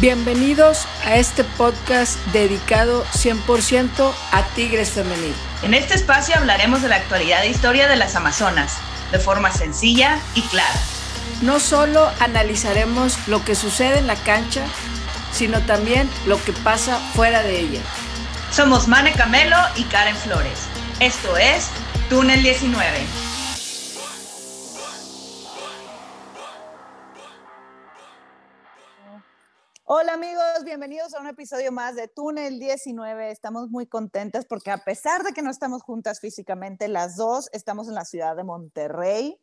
Bienvenidos a este podcast dedicado 100% a Tigres Femenil. En este espacio hablaremos de la actualidad e historia de las Amazonas, de forma sencilla y clara. No solo analizaremos lo que sucede en la cancha, sino también lo que pasa fuera de ella. Somos Mane Camelo y Karen Flores. Esto es Túnel 19. Hola amigos, bienvenidos a un episodio más de Túnel 19. Estamos muy contentas porque a pesar de que no estamos juntas físicamente, las dos estamos en la ciudad de Monterrey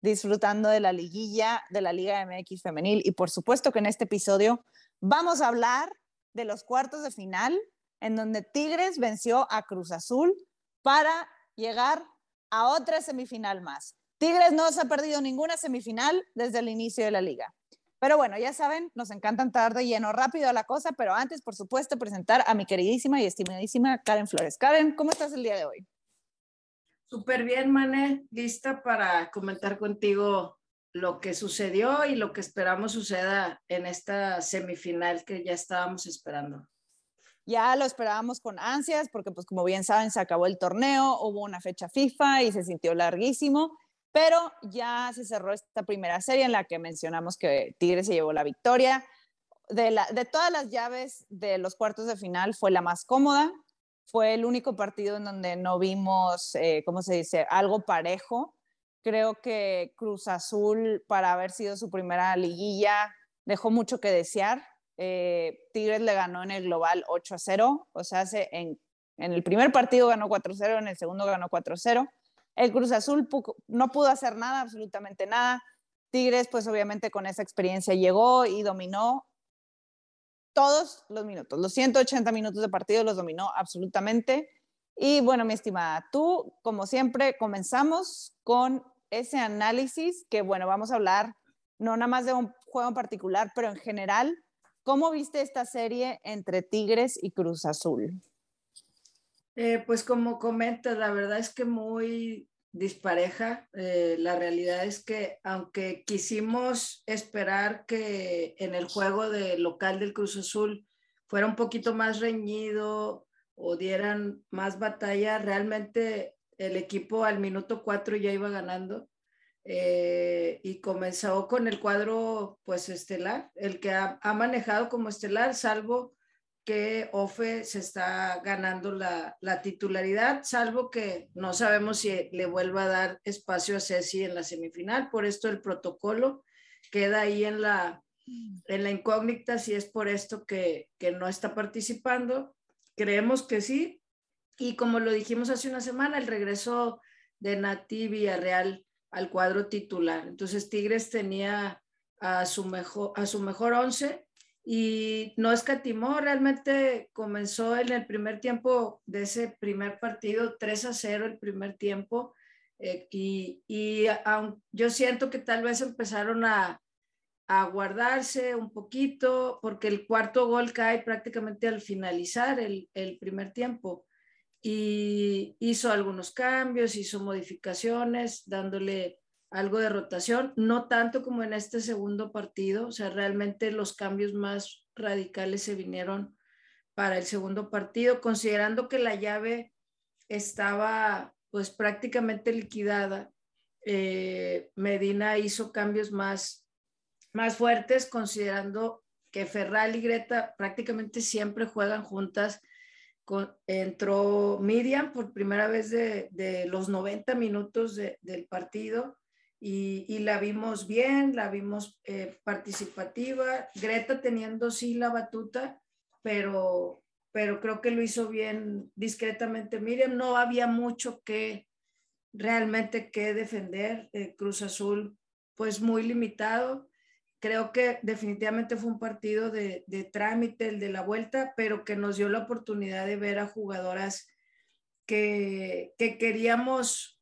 disfrutando de la liguilla de la Liga MX femenil y por supuesto que en este episodio vamos a hablar de los cuartos de final en donde Tigres venció a Cruz Azul para llegar a otra semifinal más. Tigres no se ha perdido ninguna semifinal desde el inicio de la liga. Pero bueno, ya saben, nos encanta entrar de lleno rápido a la cosa, pero antes, por supuesto, presentar a mi queridísima y estimadísima Karen Flores. Karen, ¿cómo estás el día de hoy? Súper bien, Mane, lista para comentar contigo lo que sucedió y lo que esperamos suceda en esta semifinal que ya estábamos esperando. Ya lo esperábamos con ansias porque, pues como bien saben, se acabó el torneo, hubo una fecha FIFA y se sintió larguísimo pero ya se cerró esta primera serie en la que mencionamos que Tigres se llevó la victoria. De, todas las llaves de los cuartos de final fue la más cómoda, fue el único partido en donde no vimos, eh, ¿cómo se dice?, algo parejo. Creo que Cruz Azul, para haber sido su primera liguilla, dejó mucho que desear. Eh, Tigres le ganó en el global 8 a 0, o sea, en, en el primer partido ganó 4 a 0, en el segundo ganó 4 a 0. El Cruz Azul no pudo hacer nada, absolutamente nada. Tigres, pues obviamente con esa experiencia llegó y dominó todos los minutos, los 180 minutos de partido los dominó absolutamente. Y bueno, mi estimada, tú, como siempre, comenzamos con ese análisis que, bueno, vamos a hablar no nada más de un juego en particular, pero en general, ¿cómo viste esta serie entre Tigres y Cruz Azul? Eh, pues como comentas, la verdad es que muy dispareja. Eh, la realidad es que aunque quisimos esperar que en el juego de local del Cruz Azul fuera un poquito más reñido o dieran más batalla, realmente el equipo al minuto cuatro ya iba ganando. Eh, y comenzó con el cuadro pues estelar, el que ha manejado como estelar, salvo que Ofe se está ganando la, titularidad, salvo que no sabemos si le vuelva a dar espacio a Ceci en la semifinal. Por esto el protocolo queda ahí en la, en la incógnita si es por esto que, que no está participando. Creemos que sí. Y como lo dijimos hace una semana, el regreso de Nati Villarreal al cuadro titular. Entonces Tigres tenía a su mejor, a su mejor once y no escatimó, realmente comenzó en el primer tiempo de ese primer partido, 3 a 0 el primer tiempo, eh, y, y yo siento que tal vez empezaron a, a, guardarse un poquito, porque el cuarto gol cae prácticamente al finalizar el, el primer tiempo, y hizo algunos cambios, hizo modificaciones, dándole algo de rotación, no tanto como en este segundo partido, o sea, realmente los cambios más radicales se vinieron para el segundo partido, considerando que la llave estaba pues prácticamente liquidada. Eh, Medina hizo cambios más, más fuertes, considerando que Ferral y Greta prácticamente siempre juegan juntas. entró Miriam por primera vez de, los 90 minutos del partido y, la vimos bien, la vimos eh, participativa, Greta teniendo sí la batuta, pero, pero creo que lo hizo bien discretamente. Miriam, no había mucho que realmente que defender. Eh, Cruz Azul, pues muy limitado. Creo que definitivamente fue un partido de, de trámite, el de la vuelta, pero que nos dio la oportunidad de ver a jugadoras que, que queríamos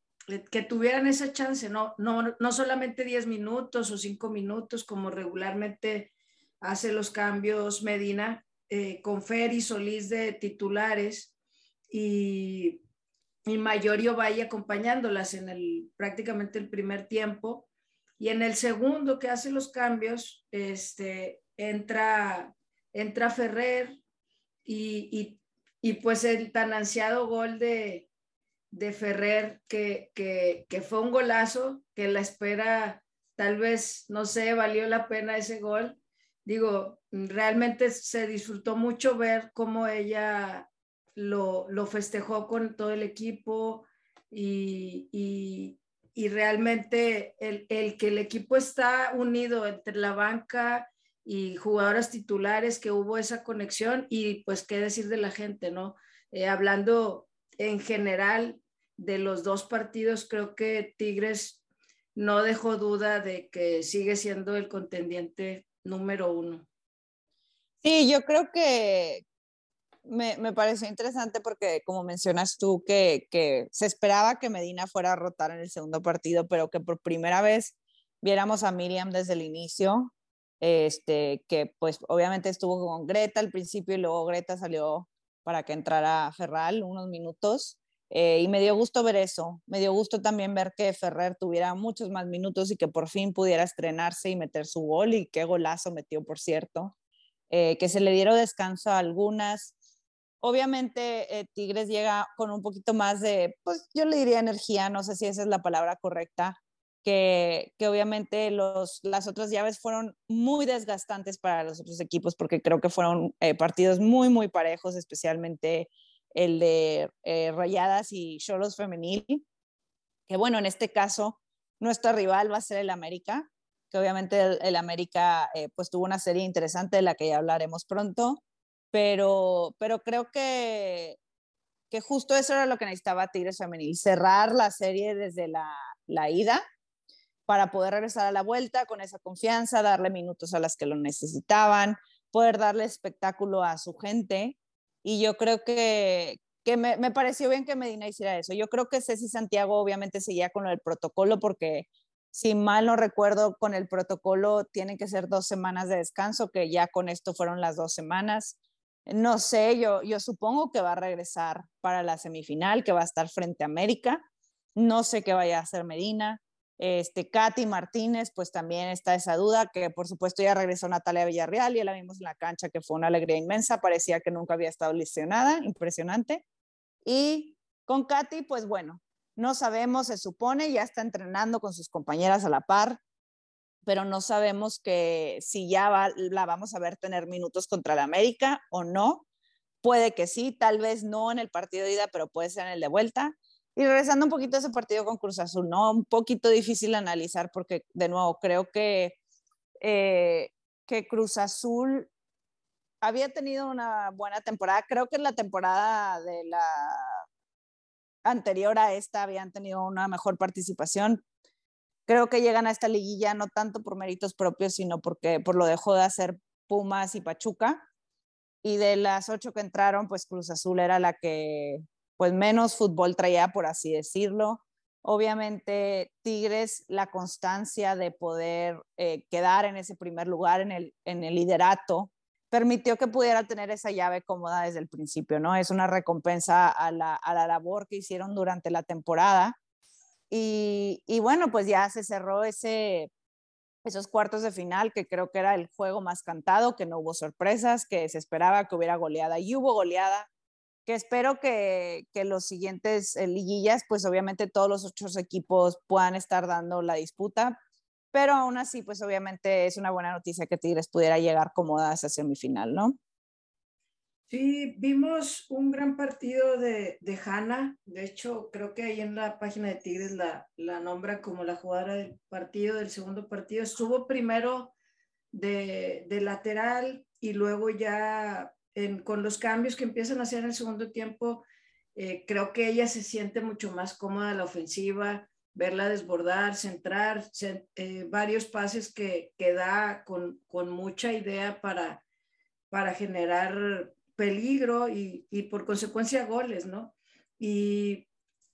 que tuvieran esa chance, no, no, no solamente 10 minutos o 5 minutos como regularmente hace los cambios Medina, eh, con Fer y Solís de titulares y, y Mayorio vaya acompañándolas en el prácticamente el primer tiempo. Y en el segundo que hace los cambios, este, entra, entra Ferrer y, pues el tan ansiado gol de, de Ferrer, que, que, fue un golazo, que la espera, tal vez, no sé, valió la pena ese gol. Digo, realmente se disfrutó mucho ver cómo ella lo, lo festejó con todo el equipo y, y, y realmente el, el, que el equipo está unido entre la banca y jugadoras titulares, que hubo esa conexión y pues qué decir de la gente, ¿no? Eh, hablando en general de los dos partidos, creo que Tigres no dejó duda de que sigue siendo el contendiente número uno. Sí, yo creo que, me, me, pareció interesante porque, como mencionas tú, que, que, se esperaba que Medina fuera a rotar en el segundo partido, pero que por primera vez viéramos a Miriam desde el inicio, este, que pues obviamente estuvo con Greta al principio y luego Greta salió para que entrara Ferral unos minutos. Eh, y me dio gusto ver eso, me dio gusto también ver que Ferrer tuviera muchos más minutos y que por fin pudiera estrenarse y meter su gol y qué golazo metió, por cierto. Eh, que se le dieron descanso a algunas, Obviamente eh, Tigres llega con un poquito más de, pues yo le diría energía, no sé si esa es la palabra correcta, que, que obviamente los, las otras llaves fueron muy desgastantes para los otros equipos porque creo que fueron eh, partidos muy, muy parejos, especialmente el de eh, Rayadas y Cholos Femenil, que bueno, en este caso nuestra rival va a ser el América, que obviamente el, el América pues tuvo una serie interesante de la que ya hablaremos pronto pero, pero creo que, que justo eso era lo que necesitaba Tigres Femenil, cerrar la serie desde la, la ida para poder regresar a la vuelta con esa confianza, darle minutos a las que lo necesitaban, poder darle espectáculo a su gente. Y yo creo que, que me, me, pareció bien que Medina hiciera eso. Yo creo que Ceci Santiago obviamente seguía con el protocolo porque si mal no recuerdo, con el protocolo tienen que ser dos semanas de descanso, que ya con esto fueron las dos semanas. No sé, yo, yo supongo que va a regresar para la semifinal, que va a estar frente a América. No sé qué vaya a hacer Medina. Este, Katy Martínez, pues también está esa duda, que por supuesto ya regresó Natalia Villarreal, y la vimos en la cancha, que fue una alegría inmensa, parecía que nunca había estado lesionada, impresionante. Y con Katy, pues bueno, no sabemos, se supone, ya está entrenando con sus compañeras a la par, pero no sabemos que si ya la vamos a ver tener minutos contra la América o no. Puede que sí, tal vez no en el partido de ida, pero puede ser en el de vuelta. Y regresando un poquito a ese partido con Cruz Azul, ¿no? Un poquito difícil analizar porque, de nuevo, creo que, eh, que Cruz Azul había tenido una buena temporada. Creo que en la temporada de la anterior a esta habían tenido una mejor participación, creo que llegan a esta liguilla no tanto por méritos propios, sino porque por lo dejó de hacer Pumas y Pachuca. Y de las ocho que entraron, pues Cruz Azul era la que pues menos fútbol traía, por así decirlo. Obviamente Tigres, la constancia de poder eh, quedar en ese primer lugar, en el, en el liderato, permitió que pudiera tener esa llave cómoda desde el principio, ¿no? Es una recompensa a la, a la labor que hicieron durante la temporada y, y, bueno, pues ya se cerró ese, esos cuartos de final, que creo que era el juego más cantado, que no hubo sorpresas, que se esperaba que hubiera goleada y hubo goleada, que espero que, que los siguientes eh, liguillas, pues obviamente todos los otros equipos puedan estar dando la disputa, pero aún así, pues obviamente es una buena noticia que Tigres pudiera llegar cómoda a semifinal, ¿no? Sí, vimos un gran partido de, de Hanna. De hecho, creo que ahí en la página de Tigres la, la nombra como la jugadora del partido, del segundo partido. Estuvo primero de, de lateral y luego ya en, con los cambios que empiezan a hacer en el segundo tiempo, eh, creo que ella se siente mucho más cómoda la ofensiva, verla desbordar, centrar, eh, varios pases que, que da con, con mucha idea para, para generar peligro y, y por consecuencia goles, ¿no? Y,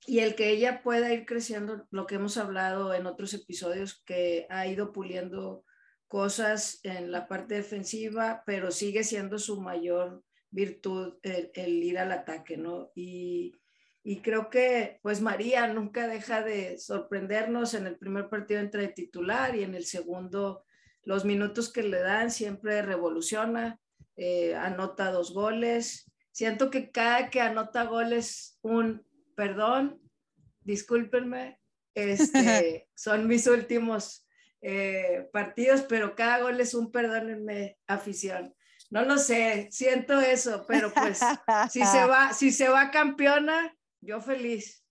y, el que ella pueda ir creciendo, lo que hemos hablado en otros episodios, que ha ido puliendo cosas en la parte defensiva, pero sigue siendo su mayor virtud el, el ir al ataque, ¿no? Y, y, creo que pues María nunca deja de sorprendernos en el primer partido entre titular y en el segundo los minutos que le dan siempre revoluciona, eh, anota dos goles. Siento que cada que anota goles, un perdón, discúlpenme, este, son mis últimos eh, partidos, pero cada gol es un perdónenme, afición. No lo sé, siento eso, pero pues si se va, si se va campeona, yo feliz.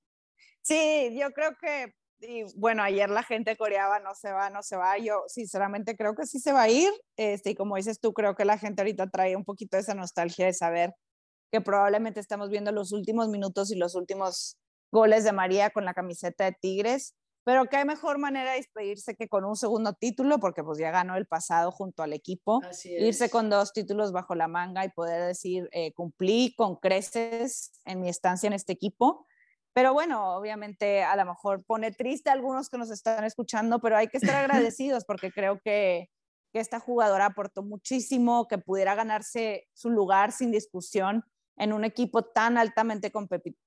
Sí, yo creo que, y bueno, ayer la gente coreaba, no se va, no se va. Yo sinceramente creo que sí se va a ir. Este, y como dices tú, creo que la gente ahorita trae un poquito esa nostalgia de saber que probablemente estamos viendo los últimos minutos y los últimos goles de María con la camiseta de Tigres. Pero qué mejor manera de despedirse que con un segundo título, porque pues ya ganó el pasado junto al equipo. Irse con dos títulos bajo la manga y poder decir, eh, cumplí con creces en mi estancia en este equipo. Pero bueno, obviamente a lo mejor pone triste a algunos que nos están escuchando, pero hay que estar agradecidos porque creo que, que esta jugadora aportó muchísimo, que pudiera ganarse su lugar sin discusión en un equipo tan altamente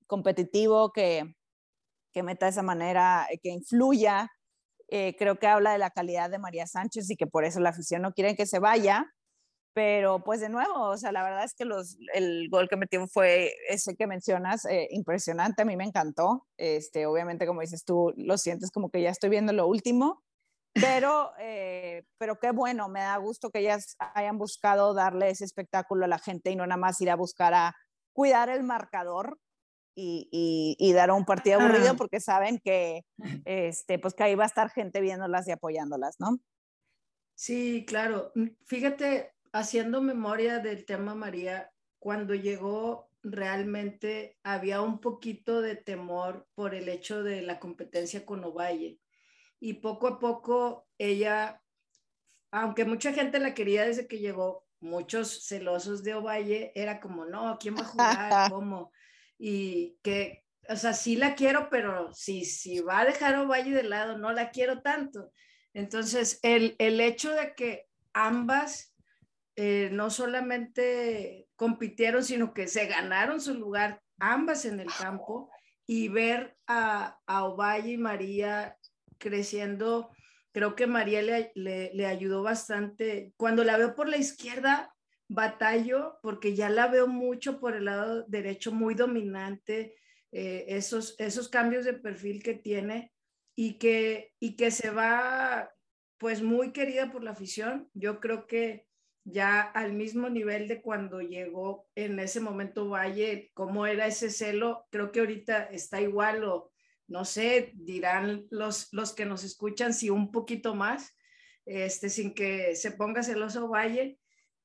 competitivo que, que meta de esa manera, eh, que influya. Eh, creo que habla de la calidad de María Sánchez y que por eso la afición no quiere que se vaya. Pero pues de nuevo, o sea, la verdad es que los, el gol que metió fue ese que mencionas, eh, impresionante, a mí me encantó. Este, obviamente, como dices tú, lo sientes como que ya estoy viendo lo último, pero, pero qué bueno, me da gusto que ellas hayan buscado darle ese espectáculo a la gente y no nada más ir a buscar a cuidar el marcador, y, dar un partido aburrido porque saben que, este, pues que ahí va a estar gente viéndolas y apoyándolas, ¿no? Sí, claro. Mm, fíjate, haciendo memoria del tema María, cuando llegó realmente había un poquito de temor por el hecho de la competencia con Ovalle. Y poco a poco ella, aunque mucha gente la quería desde que llegó, muchos celosos de Ovalle, era como, no, ¿quién va a jugar? ¿Cómo? Y que, o sea, sí la quiero, pero si, si va a dejar Ovalle de lado, no la quiero tanto. Entonces, el, el hecho de que ambas eh, no solamente compitieron, sino que se ganaron su lugar, ambas en el campo, y ver a, a Ovalle y María creciendo, creo que María le, le, le ayudó bastante. Cuando la veo por la izquierda, batallo porque ya la veo mucho por el lado derecho, muy dominante, eh, esos, esos cambios de perfil que tiene y que, y que se va pues muy querida por la afición. Yo creo que ya al mismo nivel de cuando llegó en ese momento Valle, cómo era ese celo, creo que ahorita está igual o no sé, dirán los, los que nos escuchan si un poquito más, este, sin que se ponga celoso Valle,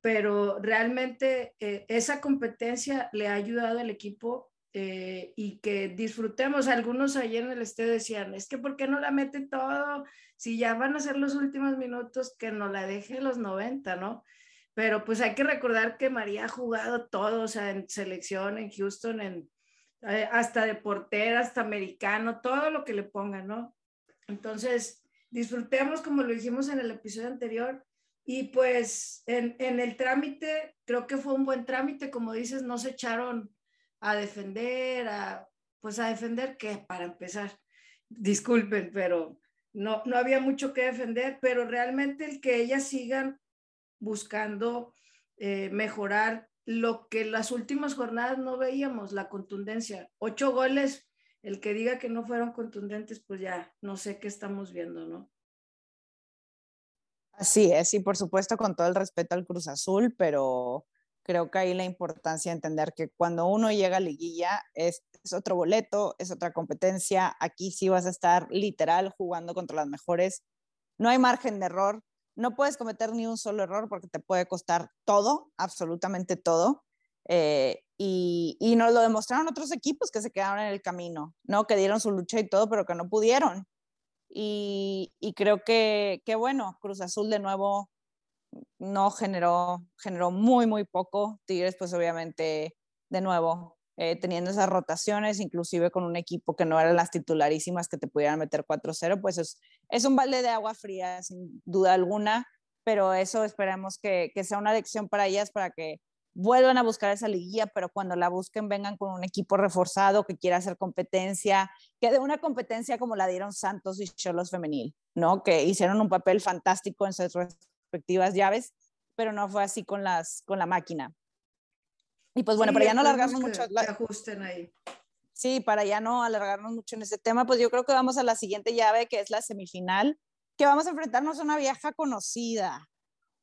pero realmente eh, esa competencia le ha ayudado al equipo eh, y que disfrutemos. Algunos ayer en el este decían, es que ¿por qué no la mete todo? Si ya van a ser los últimos minutos, que no la deje los 90, ¿no? Pero pues hay que recordar que María ha jugado todo, o sea, en selección, en Houston, en, eh, hasta de portera, hasta americano, todo lo que le pongan, ¿no? Entonces, disfrutemos como lo dijimos en el episodio anterior, y pues en, en, el trámite, creo que fue un buen trámite, como dices, no se echaron a defender, a, pues a defender qué, para empezar. Disculpen, pero no, no había mucho que defender, pero realmente el que ellas sigan buscando eh, mejorar lo que las últimas jornadas no veíamos, la contundencia. Ocho goles, el que diga que no fueron contundentes, pues ya no sé qué estamos viendo, ¿no? Así es, y por supuesto con todo el respeto al Cruz Azul, pero creo que ahí la importancia de entender que cuando uno llega a liguilla es, otro boleto, es otra competencia, aquí sí vas a estar literal jugando contra las mejores, no hay margen de error, no puedes cometer ni un solo error porque te puede costar todo, absolutamente todo. Eh, y, y nos lo demostraron otros equipos que se quedaron en el camino, ¿no? Que dieron su lucha y todo, pero que no pudieron. Y, creo que, que, bueno, Cruz Azul de nuevo no generó, generó muy, muy poco. Tigres, pues obviamente, de nuevo, eh, teniendo esas rotaciones, inclusive con un equipo que no eran las titularísimas que te pudieran meter 4-0, pues es, es un balde de agua fría, sin duda alguna, pero eso esperemos que, que sea una lección para ellas, para que vuelvan a buscar esa liguilla, pero cuando la busquen vengan con un equipo reforzado que quiera hacer competencia, que de una competencia como la dieron Santos y Cholos Femenil, ¿no? Que hicieron un papel fantástico en sus respectivas llaves, pero no fue así con, las, con la máquina. Y pues bueno, para ya no alargarnos mucho. La... ajusten ahí. Sí, para ya no alargarnos mucho en ese tema, pues yo creo que vamos a la siguiente llave, que es la semifinal, que vamos a enfrentarnos a una vieja conocida,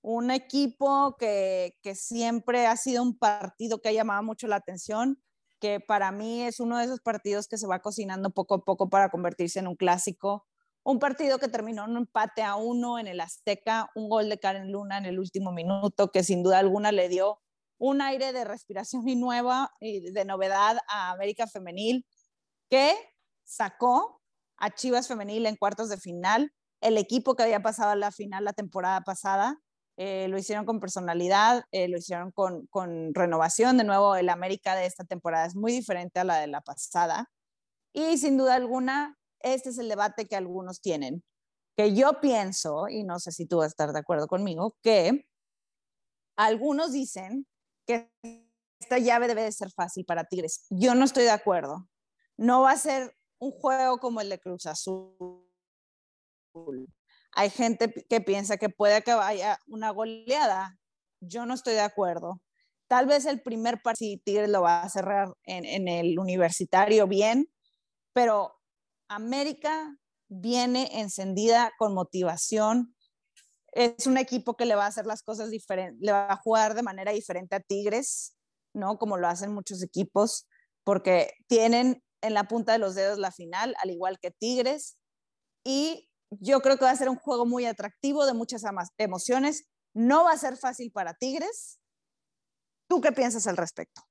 un equipo que, que, siempre ha sido un partido que ha llamado mucho la atención, que para mí es uno de esos partidos que se va cocinando poco a poco para convertirse en un clásico. Un partido que terminó en un empate a uno en el Azteca, un gol de Karen Luna en el último minuto, que sin duda alguna le dio un aire de respiración y nueva y de novedad a América Femenil, que sacó a Chivas Femenil en cuartos de final, el equipo que había pasado a la final la temporada pasada, eh, lo hicieron con personalidad, eh, lo hicieron con, con, renovación. De nuevo, el América de esta temporada es muy diferente a la de la pasada. Y sin duda alguna, este es el debate que algunos tienen, que yo pienso, y no sé si tú vas a estar de acuerdo conmigo, que algunos dicen que esta llave debe de ser fácil para Tigres. Yo no estoy de acuerdo. No va a ser un juego como el de Cruz Azul hay gente que piensa que puede que vaya una goleada. Yo no estoy de acuerdo. Tal vez el primer partido Tigres lo va a cerrar en, en el universitario bien, pero América viene encendida con motivación. Es un equipo que le va a hacer las cosas diferentes, le va a jugar de manera diferente a Tigres, ¿no? Como lo hacen muchos equipos, porque tienen en la punta de los dedos la final, al igual que Tigres, y yo creo que va a ser un juego muy atractivo, de muchas emociones. No va a ser fácil para Tigres. ¿Tú qué piensas al respecto?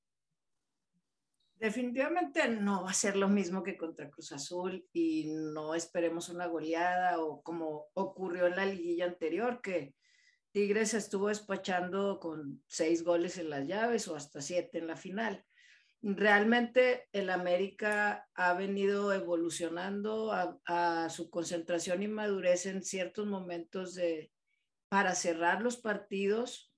Definitivamente no va a ser lo mismo que contra Cruz Azul y no esperemos una goleada o como ocurrió en la liguilla anterior, que Tigres estuvo despachando con seis goles en las llaves o hasta siete en la final realmente el América ha venido evolucionando a, su concentración y madurez en ciertos momentos de, para cerrar los partidos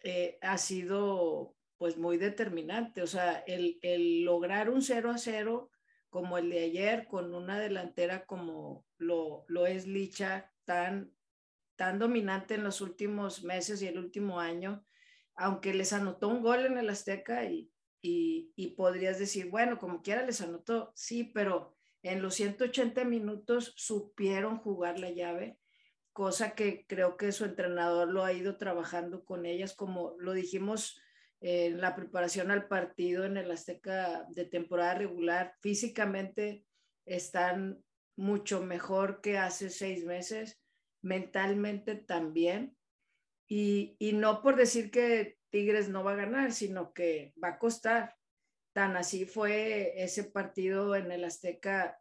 eh, ha sido pues muy determinante. O sea, el, el, lograr un 0 a 0 como el de ayer con una delantera como lo, lo es Licha, tan, tan dominante en los últimos meses y el último año, aunque les anotó un gol en el Azteca y, y, podrías decir, bueno, como quiera les anotó, sí, pero en los 180 minutos supieron jugar la llave, cosa que creo que su entrenador lo ha ido trabajando con ellas, como lo dijimos en la preparación al partido en el Azteca de temporada regular, físicamente están mucho mejor que hace seis meses, mentalmente también. Y, y no por decir que Tigres no va a ganar, sino que va a costar. Tan así fue ese partido en el Azteca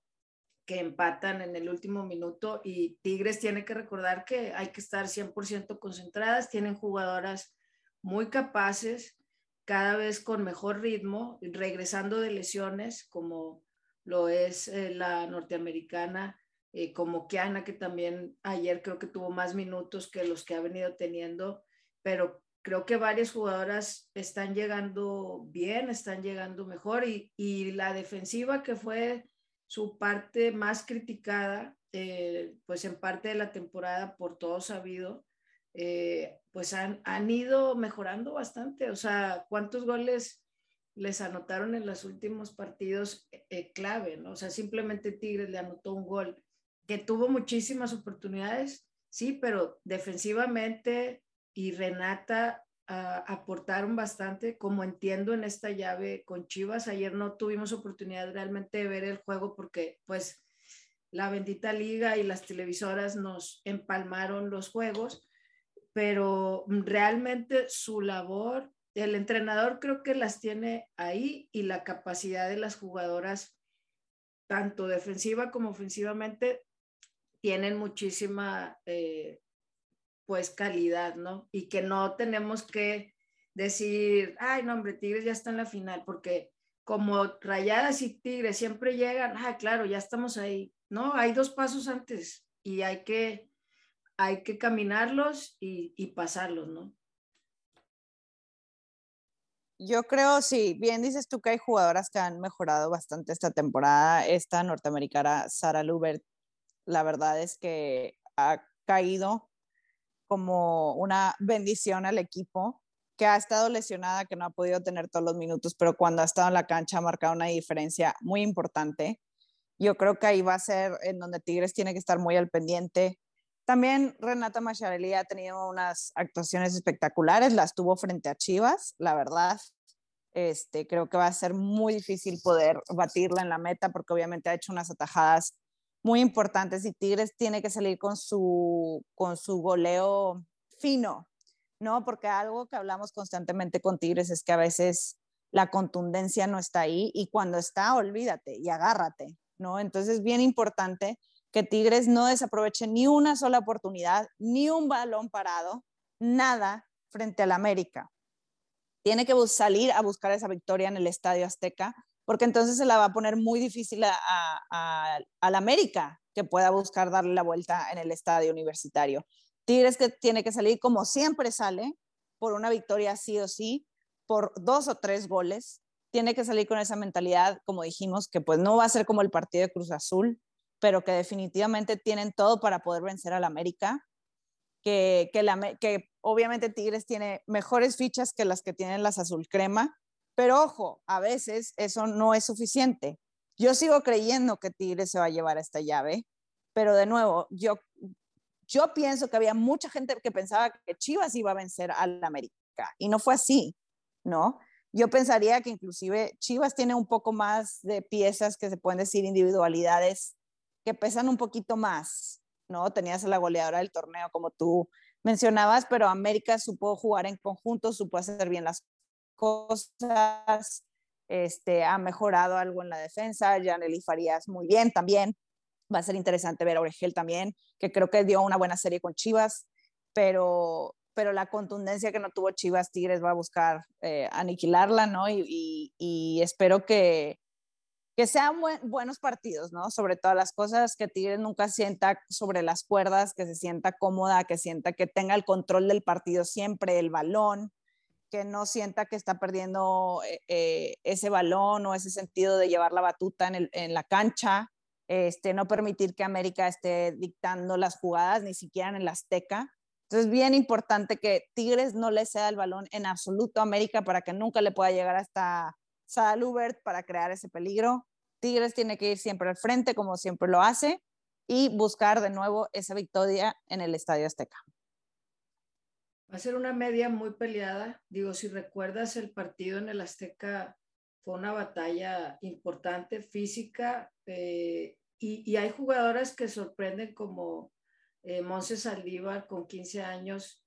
que empatan en el último minuto y Tigres tiene que recordar que hay que estar 100% concentradas, tienen jugadoras muy capaces, cada vez con mejor ritmo, regresando de lesiones como lo es eh, la norteamericana, eh, como Kiana, que también ayer creo que tuvo más minutos que los que ha venido teniendo, pero creo que varias jugadoras están llegando bien, están llegando mejor y, y la defensiva que fue su parte más criticada, eh, pues en parte de la temporada por todo sabido, eh, pues han, han, ido mejorando bastante. O sea, ¿cuántos goles les anotaron en los últimos partidos eh, clave? ¿no? O sea, simplemente Tigres le anotó un gol que tuvo muchísimas oportunidades, sí, pero defensivamente y Renata uh, aportaron bastante, como entiendo en esta llave con Chivas. Ayer no tuvimos oportunidad realmente de ver el juego porque pues la bendita liga y las televisoras nos empalmaron los juegos, pero realmente su labor, el entrenador creo que las tiene ahí y la capacidad de las jugadoras, tanto defensiva como ofensivamente, tienen muchísima eh, pues calidad, ¿no? Y que no tenemos que decir, ay, no, hombre, Tigres ya está en la final, porque como Rayadas y Tigres siempre llegan, ah, claro, ya estamos ahí. No, hay dos pasos antes y hay que, hay que caminarlos y, y pasarlos, ¿no? Yo creo, sí, bien dices tú que hay jugadoras que han mejorado bastante esta temporada. Esta norteamericana, Sara Lubert, la verdad es que ha caído como una bendición al equipo, que ha estado lesionada, que no ha podido tener todos los minutos, pero cuando ha estado en la cancha ha marcado una diferencia muy importante. Yo creo que ahí va a ser en donde Tigres tiene que estar muy al pendiente. También Renata Macharelli ha tenido unas actuaciones espectaculares, las tuvo frente a Chivas, la verdad. Este, creo que va a ser muy difícil poder batirla en la meta porque obviamente ha hecho unas atajadas muy importantes y Tigres tiene que salir con su, con su goleo fino, ¿no? Porque algo que hablamos constantemente con Tigres es que a veces la contundencia no está ahí y cuando está, olvídate y agárrate, ¿no? Entonces es bien importante que Tigres no desaproveche ni una sola oportunidad, ni un balón parado, nada frente al América. Tiene que salir a buscar esa victoria en el Estadio Azteca porque entonces se la va a poner muy difícil a, al América que pueda buscar darle la vuelta en el estadio universitario. Tigres que tiene que salir como siempre sale, por una victoria sí o sí, por dos o tres goles. Tiene que salir con esa mentalidad, como dijimos, que pues no va a ser como el partido de Cruz Azul, pero que definitivamente tienen todo para poder vencer al América. Que, que, la, que obviamente Tigres tiene mejores fichas que las que tienen las azul crema, pero ojo, a veces eso no es suficiente. Yo sigo creyendo que Tigres se va a llevar esta llave, pero de nuevo, yo, yo pienso que había mucha gente que pensaba que Chivas iba a vencer al América y no fue así, ¿no? Yo pensaría que inclusive Chivas tiene un poco más de piezas que se pueden decir individualidades que pesan un poquito más, ¿no? Tenías a la goleadora del torneo como tú mencionabas, pero América supo jugar en conjunto, supo hacer bien las cosas, este, ha mejorado algo en la defensa, Janely Farías muy bien también, va a ser interesante ver a Oregel también, que creo que dio una buena serie con Chivas, pero, pero la contundencia que no tuvo Chivas, Tigres va a buscar eh, aniquilarla, ¿no? Y, espero que, que sean buenos partidos, ¿no? Sobre todas las cosas, que Tigres nunca sienta sobre las cuerdas, que se sienta cómoda, que sienta que tenga el control del partido siempre, el balón, que no sienta que está perdiendo eh, eh, ese balón o ese sentido de llevar la batuta en, la cancha, este, no permitir que América esté dictando las jugadas, ni siquiera en el Azteca. Entonces, bien importante que Tigres no le ceda el balón en absoluto a América para que nunca le pueda llegar hasta Salubert para crear ese peligro. Tigres tiene que ir siempre al frente, como siempre lo hace, y buscar de nuevo esa victoria en el Estadio Azteca. Va a ser una media muy peleada. Digo, si recuerdas el partido en el Azteca, fue una batalla importante, física, eh, y, hay jugadoras que sorprenden como eh, Monse Saldívar con 15 años,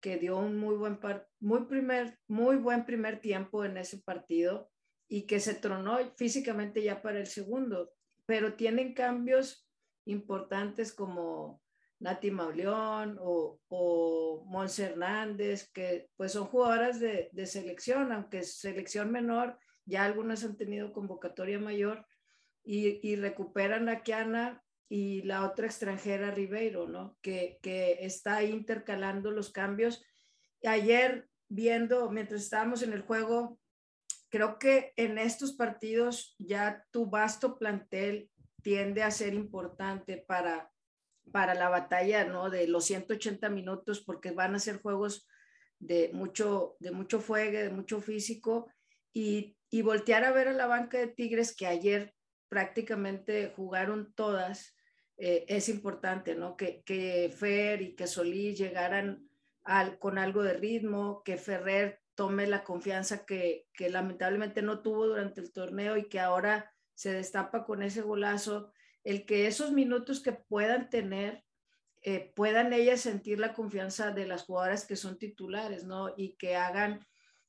que dio un muy buen, muy, primer, muy buen primer tiempo en ese partido y que se tronó físicamente ya para el segundo, pero tienen cambios importantes como Nati Mauleón o, o Mons Hernández, que pues son jugadoras de, de, selección, aunque selección menor, ya algunas han tenido convocatoria mayor y, y recuperan a Kiana y la otra extranjera Ribeiro, ¿no? Que, que está intercalando los cambios. Ayer viendo, mientras estábamos en el juego, creo que en estos partidos ya tu vasto plantel tiende a ser importante para, para la batalla, ¿no? De los 180 minutos, porque van a ser juegos de mucho, de mucho fuego, de mucho físico, y, y voltear a ver a la banca de Tigres que ayer prácticamente jugaron todas, eh, es importante, ¿no? Que, que Fer y que Solís llegaran al, con algo de ritmo, que Ferrer tome la confianza que, que lamentablemente no tuvo durante el torneo y que ahora se destapa con ese golazo el que esos minutos que puedan tener, eh, puedan ellas sentir la confianza de las jugadoras que son titulares, ¿no? Y que hagan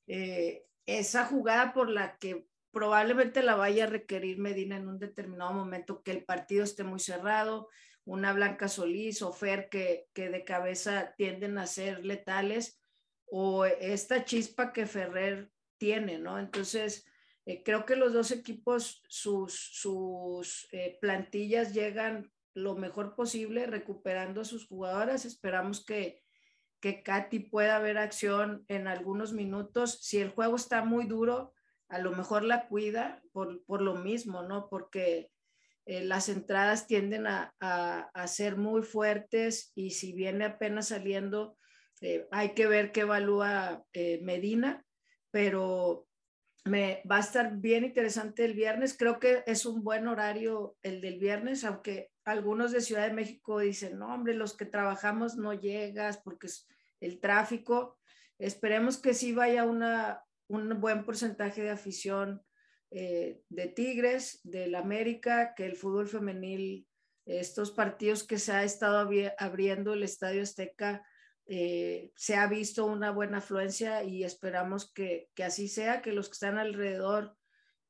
eh, esa jugada por la que probablemente la vaya a requerir Medina en un determinado momento, que el partido esté muy cerrado, una Blanca Solís o Fer que, que de cabeza tienden a ser letales, o esta chispa que Ferrer tiene, ¿no? Entonces, eh, creo que los dos equipos, sus, sus eh, plantillas llegan lo mejor posible recuperando a sus jugadoras. Esperamos que, que Katy pueda ver acción en algunos minutos. Si el juego está muy duro, a lo mejor la cuida por, por lo mismo, ¿no? Porque eh, las entradas tienden a, a, ser muy fuertes y si viene apenas saliendo, eh, hay que ver qué evalúa eh, Medina, pero me va a estar bien interesante el viernes. Creo que es un buen horario el del viernes, aunque algunos de Ciudad de México dicen, no, hombre, los que trabajamos no llegas porque es el tráfico. Esperemos que sí vaya una, un buen porcentaje de afición eh, de Tigres, del América, que el fútbol femenil, estos partidos que se ha estado abriendo el Estadio Azteca, eh, se ha visto una buena afluencia y esperamos que, que así sea, que los que están alrededor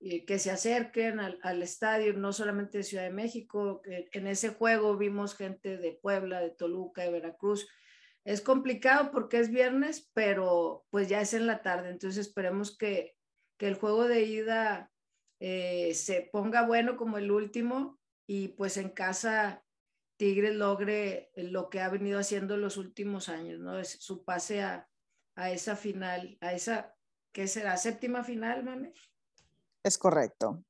eh, que se acerquen al, al, estadio, no solamente de Ciudad de México, en ese juego vimos gente de Puebla, de Toluca, de Veracruz. Es complicado porque es viernes, pero pues ya es en la tarde, entonces esperemos que, que el juego de ida eh, se ponga bueno como el último y pues en casa Tigres logre lo que ha venido haciendo los últimos años, ¿no? Es su pase a, a esa final, a esa, ¿qué será? ¿Séptima final, mami? Es correcto.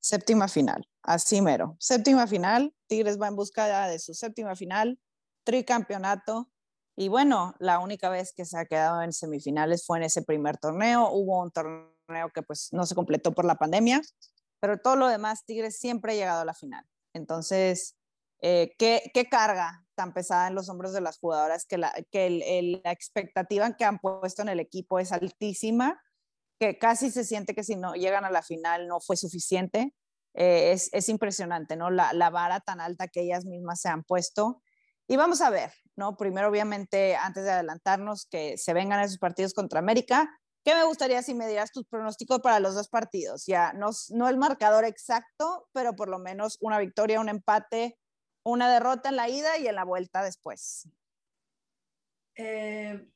Séptima final, así mero. Séptima final, Tigres va en busca de su séptima final, tricampeonato. Y bueno, la única vez que se ha quedado en semifinales fue en ese primer torneo. Hubo un torneo que pues no se completó por la pandemia, pero todo lo demás, Tigres siempre ha llegado a la final. Entonces, eh, ¿qué, ¿qué, carga tan pesada en los hombros de las jugadoras que, la, que el, la expectativa que han puesto en el equipo es altísima, que casi se siente que si no llegan a la final no fue suficiente. Eh, es, es, impresionante, ¿no? La, la, vara tan alta que ellas mismas se han puesto. Y vamos a ver, ¿no? Primero, obviamente, antes de adelantarnos, que se vengan esos partidos contra América, ¿qué me gustaría si me dieras tus pronósticos para los dos partidos? Ya, no, no el marcador exacto, pero por lo menos una victoria, un empate, una derrota en la ida y en la vuelta después. Eh,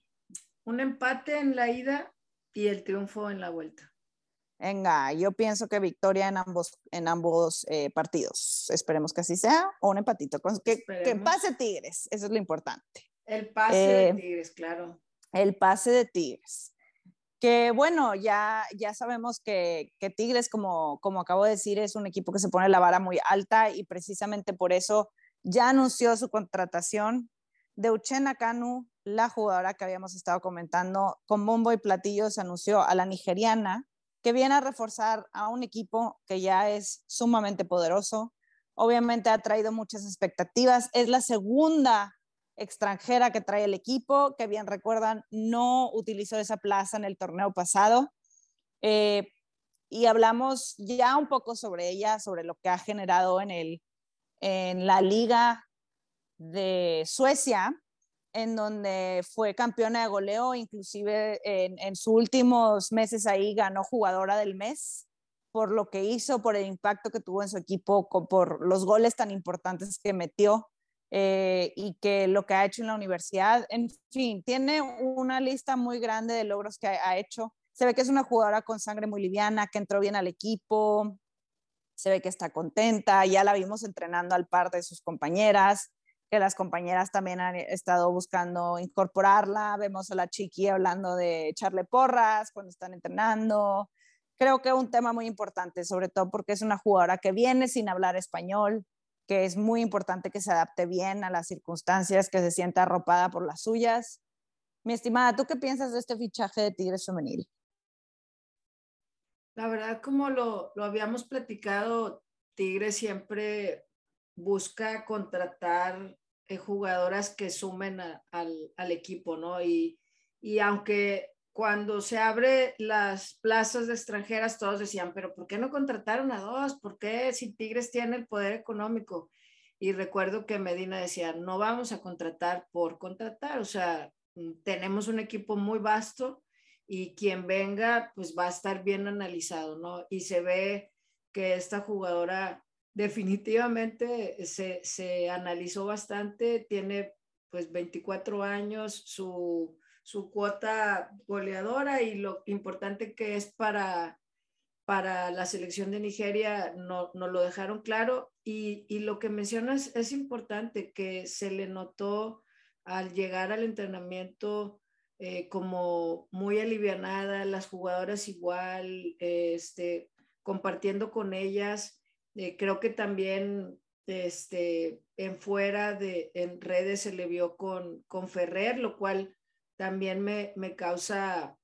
un empate en la ida y el triunfo en la vuelta. Venga, yo pienso que victoria en ambos, en ambos eh, partidos. Esperemos que así sea, o un empatito. Que, que, pase Tigres, eso es lo importante. El pase de eh, Tigres, claro. El pase de Tigres. Que bueno, ya, ya sabemos que, que, Tigres, como, como acabo de decir, es un equipo que se pone la vara muy alta y precisamente por eso ya anunció su contratación de Uchena Kanu, la jugadora que habíamos estado comentando, con bombo y platillo se anunció a la nigeriana que viene a reforzar a un equipo que ya es sumamente poderoso. Obviamente ha traído muchas expectativas. Es la segunda extranjera que trae el equipo, que bien recuerdan, no utilizó esa plaza en el torneo pasado. Eh, y hablamos ya un poco sobre ella, sobre lo que ha generado en, el, en la liga de Suecia, en donde fue campeona de goleo, inclusive en, en sus últimos meses ahí ganó jugadora del mes por lo que hizo, por el impacto que tuvo en su equipo, por los goles tan importantes que metió eh, y que lo que ha hecho en la universidad. En fin, tiene una lista muy grande de logros que ha, ha hecho. Se ve que es una jugadora con sangre muy liviana, que entró bien al equipo, se ve que está contenta, ya la vimos entrenando al par de sus compañeras, que las compañeras también han estado buscando incorporarla. Vemos a la chiqui hablando de echarle porras cuando están entrenando. Creo que es un tema muy importante, sobre todo porque es una jugadora que viene sin hablar español, que es muy importante que se adapte bien a las circunstancias, que se sienta arropada por las suyas. Mi estimada, ¿tú qué piensas de este fichaje de Tigres Femenil? La verdad, como lo, lo habíamos platicado, Tigres siempre busca contratar eh, jugadoras que sumen al, al, equipo, ¿no? Y, y aunque cuando se abre las plazas de extranjeras, todos decían, pero ¿por qué no contrataron a dos? ¿Por qué si Tigres tiene el poder económico? Y recuerdo que Medina decía, no vamos a contratar por contratar, o sea, mm, tenemos un equipo muy vasto y quien venga, pues va a estar bien analizado, ¿no? Y se ve que esta jugadora definitivamente se, se analizó bastante, tiene pues 24 años, su, su cuota goleadora y lo importante que es para, para la selección de Nigeria no, no lo dejaron claro y, y, lo que mencionas es importante, que se le notó al llegar al entrenamiento eh, como muy alivianada, las jugadoras igual, este, compartiendo con ellas. Eh, creo que también este, en fuera de, en redes se le vio con, con Ferrer, lo cual también me, me causa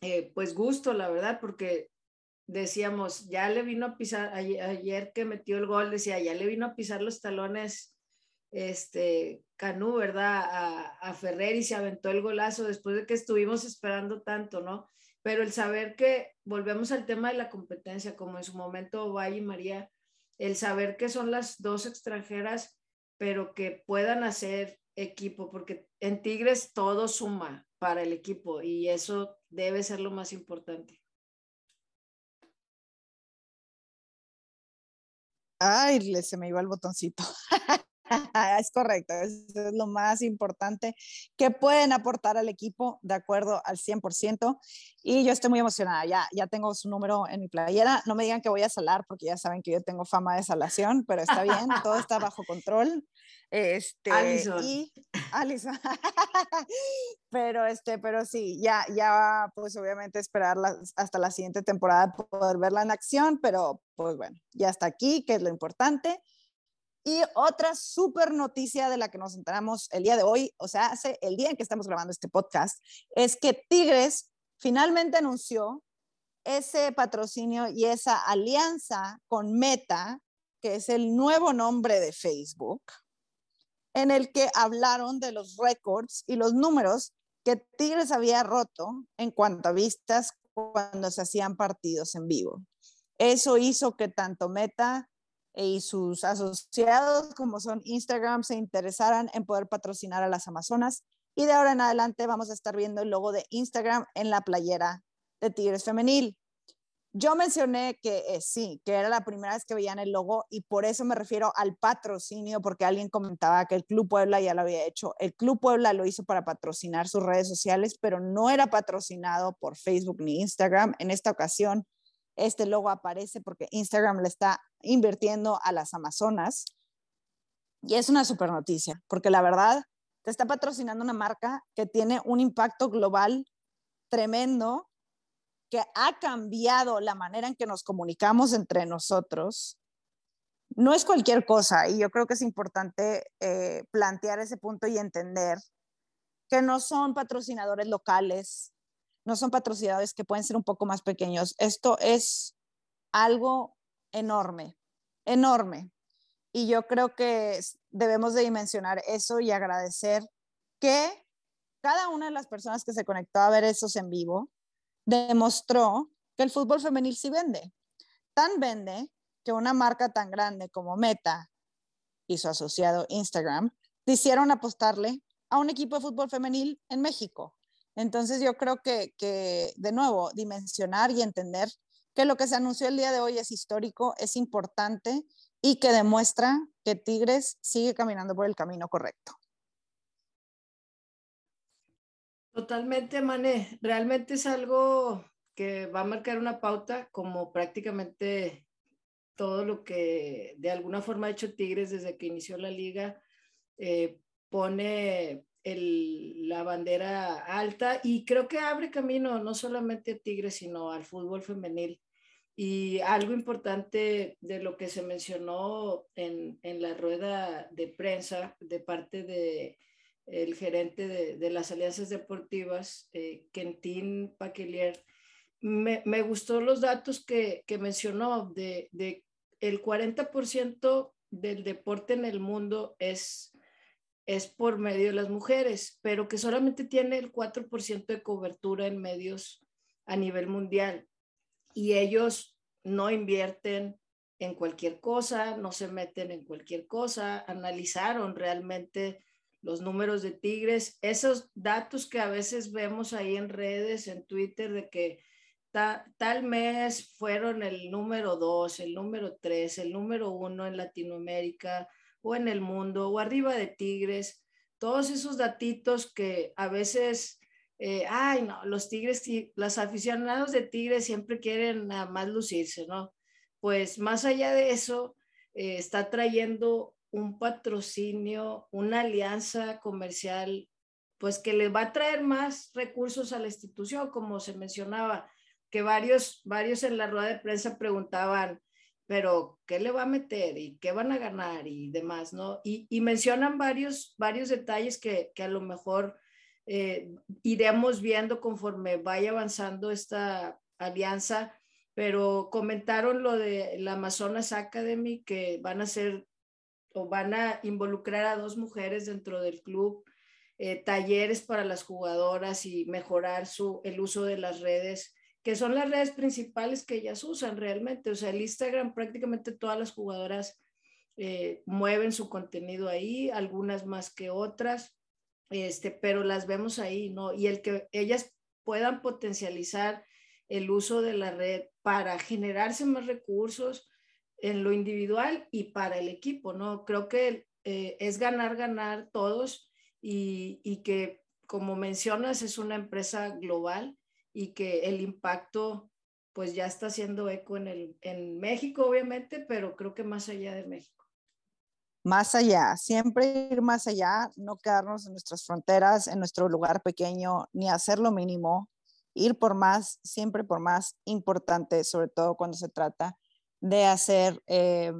eh, pues gusto, la verdad, porque decíamos, ya le vino a pisar, ayer, que metió el gol, decía, ya le vino a pisar los talones este Canú, ¿verdad? A, a, Ferrer y se aventó el golazo después de que estuvimos esperando tanto, ¿no? Pero el saber que, volvemos al tema de la competencia, como en su momento Valle y María, el saber que son las dos extranjeras, pero que puedan hacer equipo, porque en Tigres todo suma para el equipo y eso debe ser lo más importante. Ay, se me iba el botoncito. es correcto, eso es lo más importante que pueden aportar al equipo de acuerdo al 100%. Y yo estoy muy emocionada, ya, ya tengo su número en mi playera. No me digan que voy a salar porque ya saben que yo tengo fama de salación, pero está bien, todo está bajo control. Este, Alison. Y Alison. pero, este, pero sí, ya, ya, pues obviamente esperar hasta la siguiente temporada poder verla en acción, pero pues bueno, ya está aquí, que es lo importante. Y otra súper noticia de la que nos enteramos el día de hoy, o sea, hace el día en que estamos grabando este podcast, es que Tigres finalmente anunció ese patrocinio y esa alianza con Meta, que es el nuevo nombre de Facebook, en el que hablaron de los récords y los números que Tigres había roto en cuanto a vistas cuando se hacían partidos en vivo. Eso hizo que tanto Meta y sus asociados, como son Instagram, se interesaran en poder patrocinar a las Amazonas. Y de ahora en adelante vamos a estar viendo el logo de Instagram en la playera de Tigres Femenil. Yo mencioné que eh, sí, que era la primera vez que veían el logo y por eso me refiero al patrocinio, porque alguien comentaba que el Club Puebla ya lo había hecho. El Club Puebla lo hizo para patrocinar sus redes sociales, pero no era patrocinado por Facebook ni Instagram. En esta ocasión este logo aparece porque Instagram le está invirtiendo a las Amazonas. Y es una super noticia, porque la verdad te está patrocinando una marca que tiene un impacto global tremendo, que ha cambiado la manera en que nos comunicamos entre nosotros. No es cualquier cosa, y yo creo que es importante eh, plantear ese punto y entender que no son patrocinadores locales, no son patrocinadores que pueden ser un poco más pequeños. Esto es algo enorme, enorme. Y yo creo que debemos de dimensionar eso y agradecer que cada una de las personas que se conectó a ver esos en vivo demostró que el fútbol femenil sí vende. Tan vende que una marca tan grande como Meta y su asociado Instagram hicieron apostarle a un equipo de fútbol femenil en México. Entonces yo creo que, de nuevo, dimensionar y entender que lo que se anunció el día de hoy es histórico, es importante y que demuestra que Tigres sigue caminando por el camino correcto. Totalmente, Mané. Realmente es algo que va a marcar una pauta como prácticamente todo lo que de alguna forma ha hecho Tigres desde que inició la liga. Eh, pone la bandera alta y creo que abre camino no solamente a Tigres, sino al fútbol femenil. Y algo importante de lo que se mencionó en, la rueda de prensa de parte de el gerente de, las alianzas deportivas, eh, Quentin Paquelier, me, me, gustó los datos que, mencionó de, de el 40% del deporte en el mundo es es por medio de las mujeres, pero que solamente tiene el 4% de cobertura en medios a nivel mundial. Y ellos no invierten en cualquier cosa, no se meten en cualquier cosa, analizaron realmente los números de Tigres, esos datos que a veces vemos ahí en redes, en Twitter, de que tal mes fueron el número dos, el número tres, el número uno en Latinoamérica, o en el mundo o arriba de Tigres, todos esos datitos que a veces, eh, ay, no, los Tigres, los aficionados de Tigres siempre quieren nada más lucirse, ¿no? Pues más allá de eso, eh, está trayendo un patrocinio, una alianza comercial, pues que le va a traer más recursos a la institución, como se mencionaba, que varios, varios en la rueda de prensa preguntaban, pero ¿qué le va a meter y qué van a ganar y demás, ¿no? Y, mencionan varios, varios detalles que, que a lo mejor eh, iremos viendo conforme vaya avanzando esta alianza, pero comentaron lo de la Amazonas Academy, que van a ser o van a involucrar a dos mujeres dentro del club, eh, talleres para las jugadoras y mejorar su, el uso de las redes que son las redes principales que ellas usan realmente. O sea, el Instagram prácticamente todas las jugadoras eh, mueven su contenido ahí, algunas más que otras, este, pero las vemos ahí, ¿no? Y el que ellas puedan potencializar el uso de la red para generarse más recursos en lo individual y para el equipo, ¿no? Creo que eh, es ganar, ganar todos y, y que, como mencionas, es una empresa global y que el impacto pues ya está haciendo eco en, el, en México, obviamente, pero creo que más allá de México. Más allá, siempre ir más allá, no quedarnos en nuestras fronteras, en nuestro lugar pequeño, ni hacer lo mínimo, ir por más, siempre por más importante, sobre todo cuando se trata de hacer eh,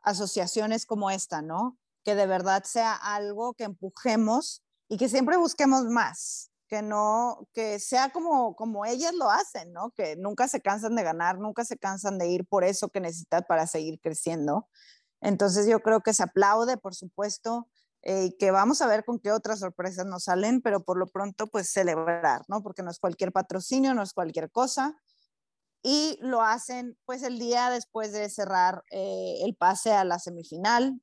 asociaciones como esta, ¿no? Que de verdad sea algo que empujemos y que siempre busquemos más, que no, que sea como, como ellas lo hacen, ¿no? Que nunca se cansan de ganar, nunca se cansan de ir por eso que necesitan para seguir creciendo. Entonces yo creo que se aplaude, por supuesto, eh, y que vamos a ver con qué otras sorpresas nos salen, pero por lo pronto pues celebrar, ¿no? Porque no es cualquier patrocinio, no es cualquier cosa. Y lo hacen pues el día después de cerrar eh, el pase a la semifinal.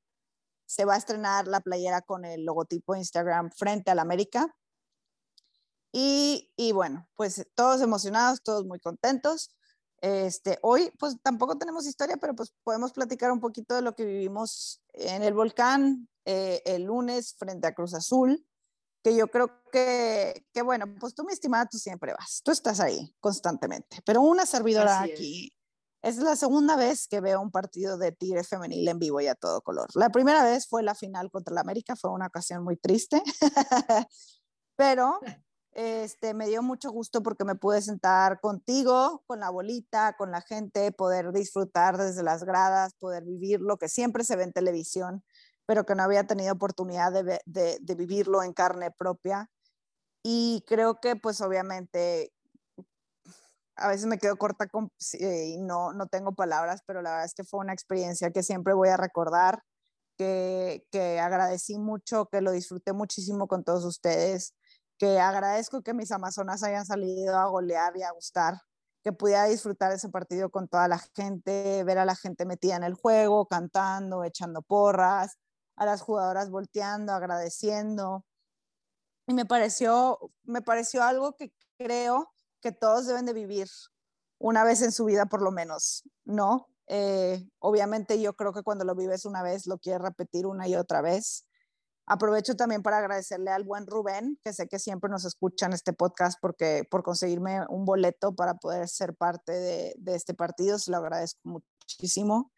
Se va a estrenar la playera con el logotipo Instagram frente al América y, y, bueno, pues todos emocionados, todos muy contentos. Este, hoy pues tampoco tenemos historia, pero pues podemos platicar un poquito de lo que vivimos en el volcán eh, el lunes frente a Cruz Azul, que yo creo que, que, bueno, pues tú mi estimada, tú siempre vas, tú estás ahí constantemente, pero una servidora aquí, es la segunda vez que veo un partido de Tigre femenil en vivo y a todo color. La primera vez fue la final contra la América, fue una ocasión muy triste, pero este, me dio mucho gusto porque me pude sentar contigo, con la bolita, con la gente, poder disfrutar desde las gradas, poder vivir lo que siempre se ve en televisión, pero que no había tenido oportunidad de, vivirlo en carne propia. Y creo que pues obviamente a veces me quedo corta con, y no, no tengo palabras, pero la verdad es que fue una experiencia que siempre voy a recordar, que, que agradecí mucho, que lo disfruté muchísimo con todos ustedes que agradezco que mis amazonas hayan salido a golear y a gustar, que pudiera disfrutar ese partido con toda la gente, ver a la gente metida en el juego, cantando, echando porras, a las jugadoras volteando, agradeciendo. Y me pareció, me pareció algo que creo que todos deben de vivir una vez en su vida por lo menos, ¿no? Eh, obviamente yo creo que cuando lo vives una vez lo quieres repetir una y otra vez. Aprovecho también para agradecerle al buen Rubén, que sé que siempre nos escucha en este podcast porque por conseguirme un boleto para poder ser parte de, de este partido, se lo agradezco muchísimo.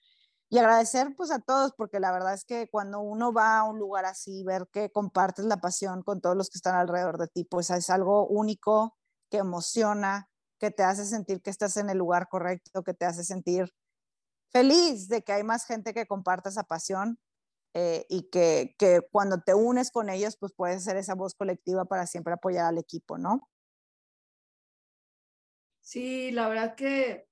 Y agradecer pues a todos, porque la verdad es que cuando uno va a un lugar así, ver que compartes la pasión con todos los que están alrededor de ti, pues es algo único, que emociona, que te hace sentir que estás en el lugar correcto, que te hace sentir feliz de que hay más gente que comparte esa pasión eh, y que, que, cuando te unes con ellos, pues puedes ser esa voz colectiva para siempre apoyar al equipo, ¿no? Sí, la verdad que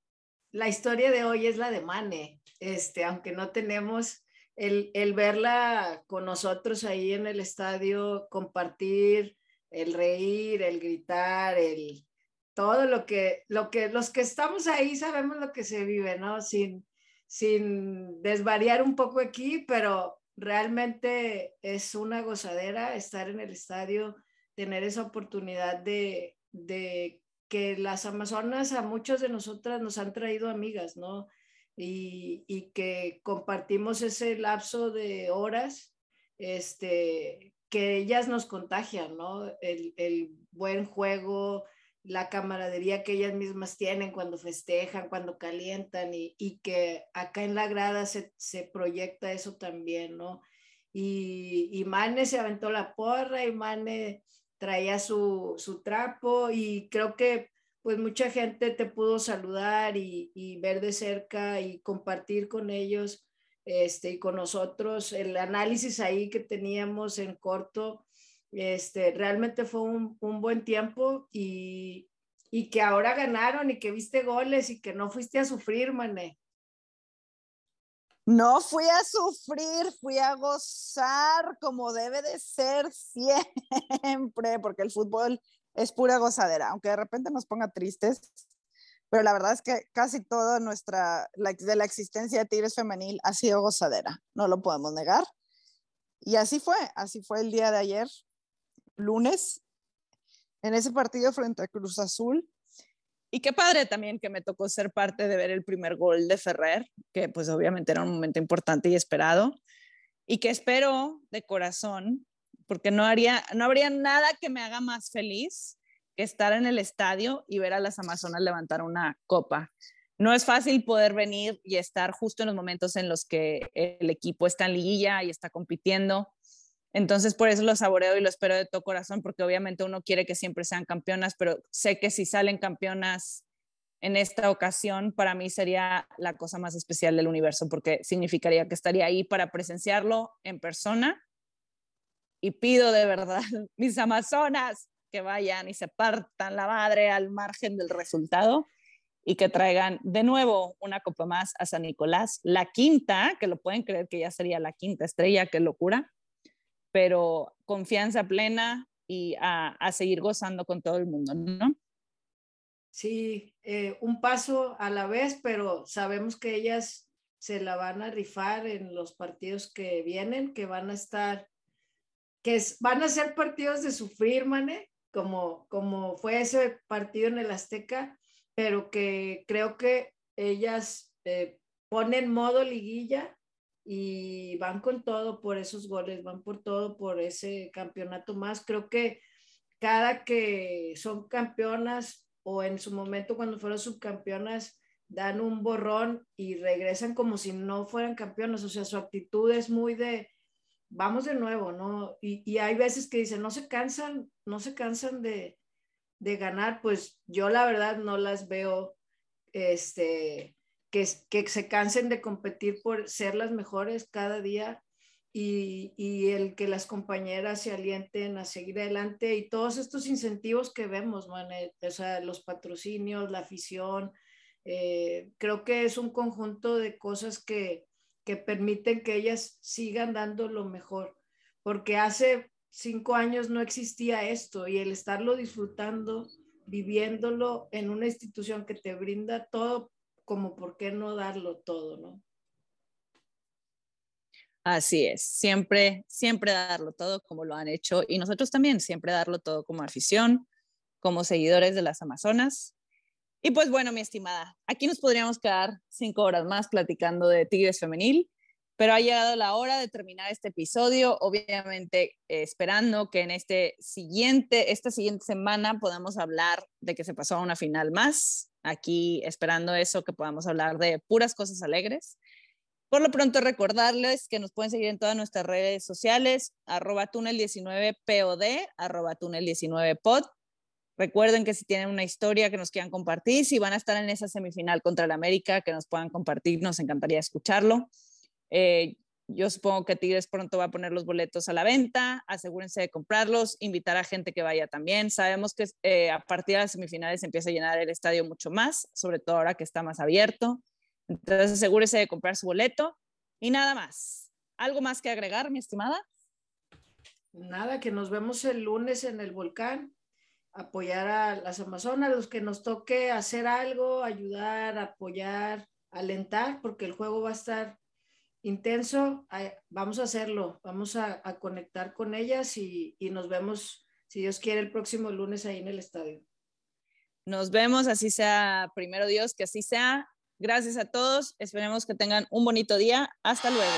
la historia de hoy es la de Mane, este, aunque no tenemos el, el verla con nosotros ahí en el estadio, compartir, el reír, el gritar, el todo lo que, lo que los que estamos ahí sabemos lo que se vive, ¿no? Sin, sin desvariar un poco aquí, pero realmente es una gozadera estar en el estadio, tener esa oportunidad de, que las Amazonas a muchas de nosotras nos han traído amigas, ¿no? Y, que compartimos ese lapso de horas, este, que ellas nos contagian, ¿no? El, buen juego, la camaradería que ellas mismas tienen cuando festejan, cuando calientan y, y que acá en la grada se, se, proyecta eso también, ¿no? Y, y Mane se aventó la porra y Mane traía su, su trapo y creo que pues mucha gente te pudo saludar y, y, ver de cerca y compartir con ellos este, y con nosotros el análisis ahí que teníamos en corto. Este, realmente fue un, un buen tiempo y, y, que ahora ganaron y que viste goles y que no fuiste a sufrir, mané. No fui a sufrir, fui a gozar como debe de ser siempre, porque el fútbol es pura gozadera, aunque de repente nos ponga tristes, pero la verdad es que casi toda nuestra, de la existencia de Tigres Femenil ha sido gozadera, no lo podemos negar. Y así fue, así fue el día de ayer, lunes, en ese partido frente a Cruz Azul. Y qué padre también que me tocó ser parte de ver el primer gol de Ferrer, que pues obviamente era un momento importante y esperado, y que espero de corazón porque no, haría, no habría nada que me haga más feliz que estar en el estadio y ver a las Amazonas levantar una copa. No es fácil poder venir y estar justo en los momentos en los que el equipo está en liguilla y está compitiendo. Entonces, por eso lo saboreo y lo espero de todo corazón, porque obviamente uno quiere que siempre sean campeonas, pero sé que si salen campeonas en esta ocasión, para mí sería la cosa más especial del universo, porque significaría que estaría ahí para presenciarlo en persona. Y pido de verdad, mis amazonas, que vayan y se partan la madre al margen del resultado y que traigan de nuevo una copa más a San Nicolás, la quinta, que lo pueden creer que ya sería la quinta estrella, qué locura, pero confianza plena y a, a seguir gozando con todo el mundo, ¿no? Sí, eh, un paso a la vez, pero sabemos que ellas se la van a rifar en los partidos que vienen, que van a estar que van a ser partidos de sufrir, mane, como, como fue ese partido en el Azteca, pero que creo que ellas eh, ponen modo liguilla y van con todo por esos goles, van por todo por ese campeonato más. Creo que cada que son campeonas o en su momento cuando fueron subcampeonas, dan un borrón y regresan como si no fueran campeonas. O sea, su actitud es muy de, vamos de nuevo, ¿no? Y, y, hay veces que dicen, no se cansan, no se cansan de, de, ganar, pues yo la verdad no las veo, este, que, se cansen de competir por ser las mejores cada día y, el que las compañeras se alienten a seguir adelante y todos estos incentivos que vemos, o sea, los patrocinios, la afición, eh, creo que es un conjunto de cosas que, que permiten que ellas sigan dando lo mejor, porque hace cinco años no existía esto y el estarlo disfrutando, viviéndolo en una institución que te brinda todo, como por qué no darlo todo, ¿no? Así es, siempre, siempre darlo todo como lo han hecho y nosotros también, siempre darlo todo como afición, como seguidores de las Amazonas y pues bueno, mi estimada, aquí nos podríamos quedar cinco horas más platicando de Tigres Femenil, pero ha llegado la hora de terminar este episodio, obviamente esperando que en este siguiente, esta siguiente semana podamos hablar de que se pasó a una final más, aquí esperando eso, que podamos hablar de puras cosas alegres. Por lo pronto recordarles que nos pueden seguir en todas nuestras redes sociales, arroba túnel19pod, arroba túnel19pod, Recuerden que si tienen una historia que nos quieran compartir, si van a estar en esa semifinal contra el América, que nos puedan compartir, nos encantaría escucharlo. Eh, yo supongo que Tigres pronto va a poner los boletos a la venta, asegúrense de comprarlos, invitar a gente que vaya también. Sabemos que eh, a partir de las semifinales se empieza a llenar el estadio mucho más, sobre todo ahora que está más abierto. Entonces asegúrese de comprar su boleto y nada más. ¿Algo más que agregar, mi estimada? Nada, que nos vemos el lunes en el volcán apoyar a las Amazonas, los que nos toque hacer algo, ayudar, apoyar, alentar, porque el juego va a estar intenso, vamos a hacerlo, vamos a, conectar con ellas y, y, nos vemos, si Dios quiere, el próximo lunes ahí en el estadio. Nos vemos, así sea, primero Dios, que así sea. Gracias a todos, esperemos que tengan un bonito día. Hasta luego.